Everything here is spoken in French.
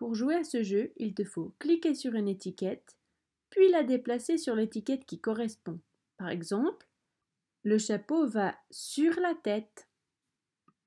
Pour jouer à ce jeu, il te faut cliquer sur une étiquette, puis la déplacer sur l'étiquette qui correspond. Par exemple, le chapeau va sur la tête.